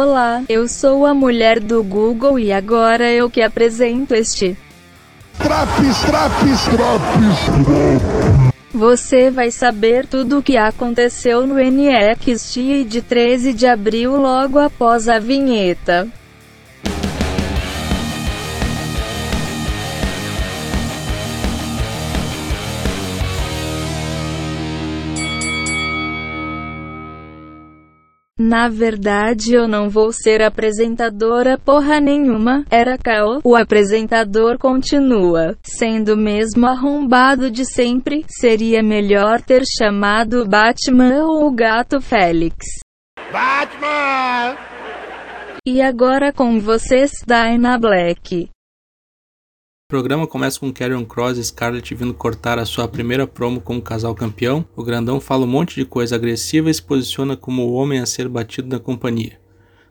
Olá, eu sou a mulher do Google e agora eu que apresento este. Traps, traps, traps. Você vai saber tudo o que aconteceu no NXT de 13 de abril logo após a vinheta. Na verdade eu não vou ser apresentadora porra nenhuma, era Kao. O apresentador continua sendo mesmo arrombado de sempre. Seria melhor ter chamado Batman ou o Gato Félix. Batman! E agora com vocês, Dyna Black. O programa começa com Karrion Cross e Scarlett vindo cortar a sua primeira promo como casal campeão. O grandão fala um monte de coisa agressiva e se posiciona como o homem a ser batido na companhia.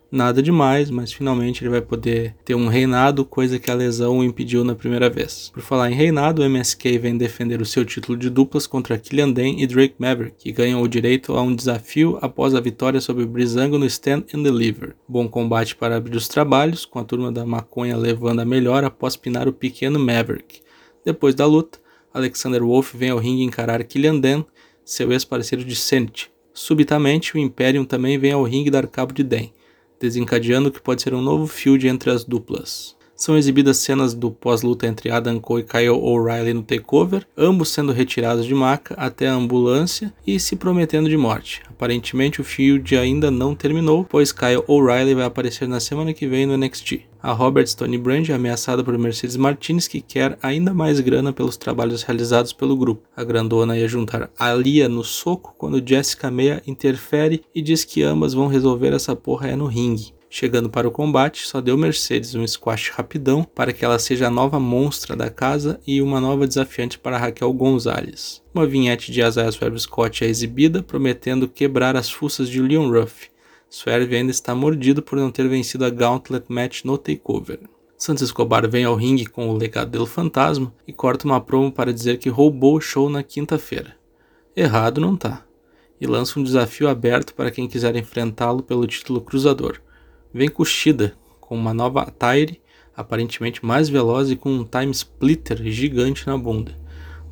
Nada demais, mas finalmente ele vai poder ter um reinado, coisa que a lesão o impediu na primeira vez. Por falar em reinado, o MSK vem defender o seu título de duplas contra Killian Dane e Drake Maverick, que ganham o direito a um desafio após a vitória sobre Brizango no Stand and Deliver. Bom combate para abrir os trabalhos, com a turma da maconha levando a melhor após pinar o pequeno Maverick. Depois da luta, Alexander Wolf vem ao ringue encarar Killian Dane, seu ex-parceiro de Senate. Subitamente, o Imperium também vem ao ringue dar cabo de Dan desencadeando o que pode ser um novo feud entre as duplas. São exibidas cenas do pós-luta entre Adam Cole e Kyle O'Reilly no takeover, ambos sendo retirados de maca até a ambulância e se prometendo de morte. Aparentemente o feud ainda não terminou, pois Kyle O'Reilly vai aparecer na semana que vem no NXT. A Robert Stone Brand é ameaçada por Mercedes Martinez, que quer ainda mais grana pelos trabalhos realizados pelo grupo. A grandona ia juntar a Lia no soco quando Jessica Meia interfere e diz que ambas vão resolver essa porra é no ringue. Chegando para o combate, só deu Mercedes um squash rapidão para que ela seja a nova monstra da casa e uma nova desafiante para Raquel Gonzalez. Uma vinhete de Isaiah Swerve Scott é exibida, prometendo quebrar as fuças de Leon Ruff. Swerve ainda está mordido por não ter vencido a Gauntlet Match no TakeOver. Santos Escobar vem ao ringue com o legado do fantasma e corta uma promo para dizer que roubou o show na quinta-feira. Errado não tá. E lança um desafio aberto para quem quiser enfrentá-lo pelo título cruzador. Vem Kushida com uma nova Attire, aparentemente mais veloz e com um time splitter gigante na bunda.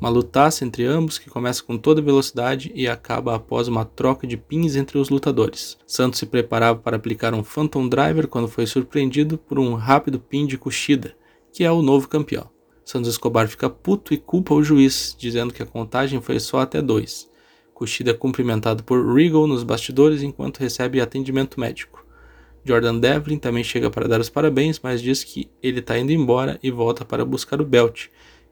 Uma lutaça entre ambos que começa com toda velocidade e acaba após uma troca de pins entre os lutadores. Santos se preparava para aplicar um Phantom Driver quando foi surpreendido por um rápido pin de Kushida, que é o novo campeão. Santos Escobar fica puto e culpa o juiz, dizendo que a contagem foi só até dois. Kushida é cumprimentado por Regal nos bastidores enquanto recebe atendimento médico. Jordan Devlin também chega para dar os parabéns, mas diz que ele está indo embora e volta para buscar o belt,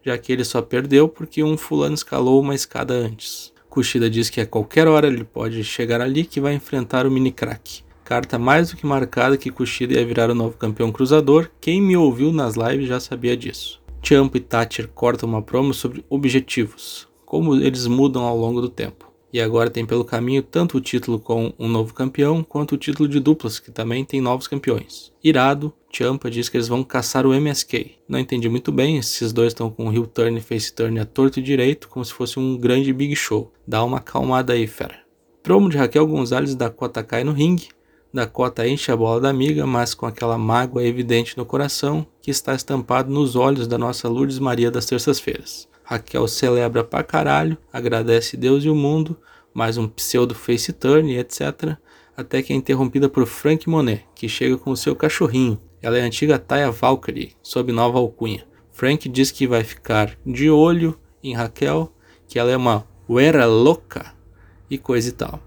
já que ele só perdeu porque um fulano escalou uma escada antes. Kushida diz que a qualquer hora ele pode chegar ali que vai enfrentar o mini crack. Carta mais do que marcada que Kushida ia virar o novo campeão cruzador, quem me ouviu nas lives já sabia disso. Champ e Thatcher cortam uma promo sobre objetivos, como eles mudam ao longo do tempo e agora tem pelo caminho tanto o título com um novo campeão quanto o título de duplas, que também tem novos campeões. Irado, Champa diz que eles vão caçar o MSK. Não entendi muito bem, esses dois estão com o heel turn e face turn a torto e direito, como se fosse um grande big show. Dá uma acalmada aí, fera. Promo de Raquel Gonzalez e Dakota cai no ringue. Dakota enche a bola da amiga, mas com aquela mágoa evidente no coração que está estampado nos olhos da nossa Lourdes Maria das terças-feiras. Raquel celebra pra caralho, agradece Deus e o mundo, mais um pseudo face turn etc. Até que é interrompida por Frank Monet, que chega com o seu cachorrinho. Ela é a antiga Taya Valkyrie, sob nova alcunha. Frank diz que vai ficar de olho em Raquel, que ela é uma uera louca e coisa e tal.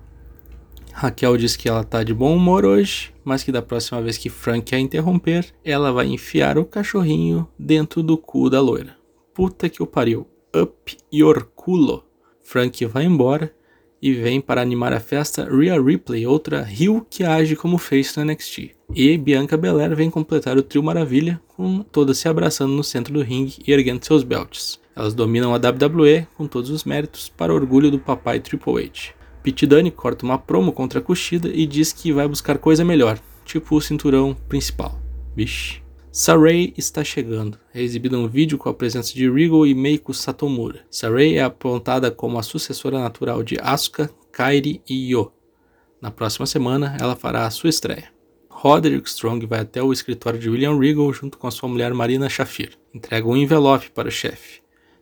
Raquel diz que ela tá de bom humor hoje, mas que da próxima vez que Frank a interromper, ela vai enfiar o cachorrinho dentro do cu da loira. Puta que o pariu. Up your culo. Frank vai embora e vem para animar a festa Rhea Ripley, outra Rio que age como face no NXT. E Bianca Belair vem completar o trio Maravilha, com todas se abraçando no centro do ringue e erguendo seus belts. Elas dominam a WWE com todos os méritos, para orgulho do papai Triple H. Pete Dunne corta uma promo contra a Kushida e diz que vai buscar coisa melhor, tipo o cinturão principal. Vixe. Saray está chegando. É exibido um vídeo com a presença de Regal e Meiko Satomura. Saray é apontada como a sucessora natural de Asuka, Kairi e Yo. Na próxima semana, ela fará a sua estreia. Roderick Strong vai até o escritório de William Regal junto com a sua mulher Marina Shafir. Entrega um envelope para o chefe.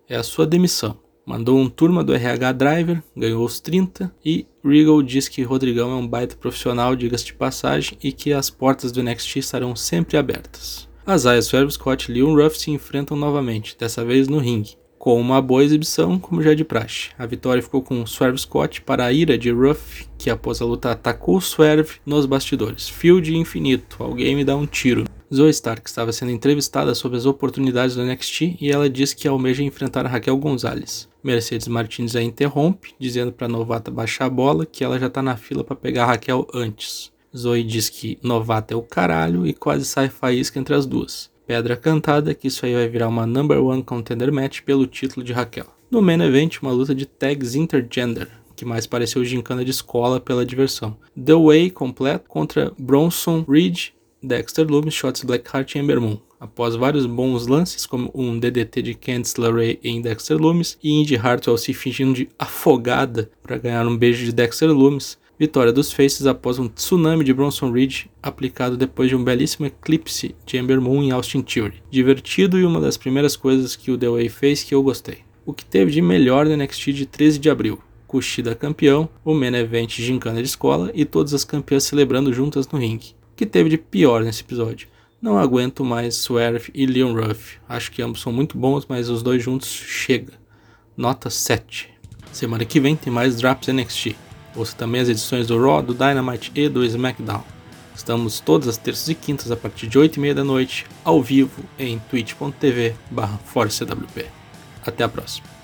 É a sua demissão. Mandou um turma do RH Driver, ganhou os 30 e Regal diz que Rodrigão é um baita profissional, diga-se de passagem, e que as portas do NXT estarão sempre abertas. Azaya Swerve Scott e Leon Ruff se enfrentam novamente, dessa vez no ringue com uma boa exibição, como já é de praxe. A vitória ficou com Swerve Scott para a ira de Ruff, que após a luta atacou Swerve nos bastidores. Field infinito, alguém me dá um tiro. Zoe Stark estava sendo entrevistada sobre as oportunidades do NXT e ela diz que almeja enfrentar Raquel Gonzalez. Mercedes Martins a interrompe, dizendo para a novata baixar a bola que ela já está na fila para pegar Raquel antes. Zoe diz que novata é o caralho e quase sai faísca entre as duas. Pedra cantada que isso aí vai virar uma number one contender match pelo título de Raquel. No main event, uma luta de tags intergender, que mais pareceu gincana de escola pela diversão. The Way completo contra Bronson Reed, Dexter Loomis, Shots Blackheart e Ember Moon. Após vários bons lances, como um DDT de Candice LeRae em Dexter Loomis e Indy Hartwell se fingindo de afogada para ganhar um beijo de Dexter Loomis, Vitória dos Faces após um tsunami de Bronson Reed aplicado depois de um belíssimo eclipse de Ember Moon em Austin Theory. Divertido e uma das primeiras coisas que o The Way fez que eu gostei. O que teve de melhor no NXT de 13 de abril. Kushida campeão, o main event gincana de escola e todas as campeãs celebrando juntas no ringue. O que teve de pior nesse episódio? Não aguento mais Swerve e Leon Ruff. Acho que ambos são muito bons, mas os dois juntos chega. Nota 7. Semana que vem tem mais Drops NXT. Ouça também as edições do Raw, do Dynamite e do SmackDown. Estamos todas as terças e quintas a partir de 8 e meia da noite, ao vivo em twitch.tv barra Até a próxima.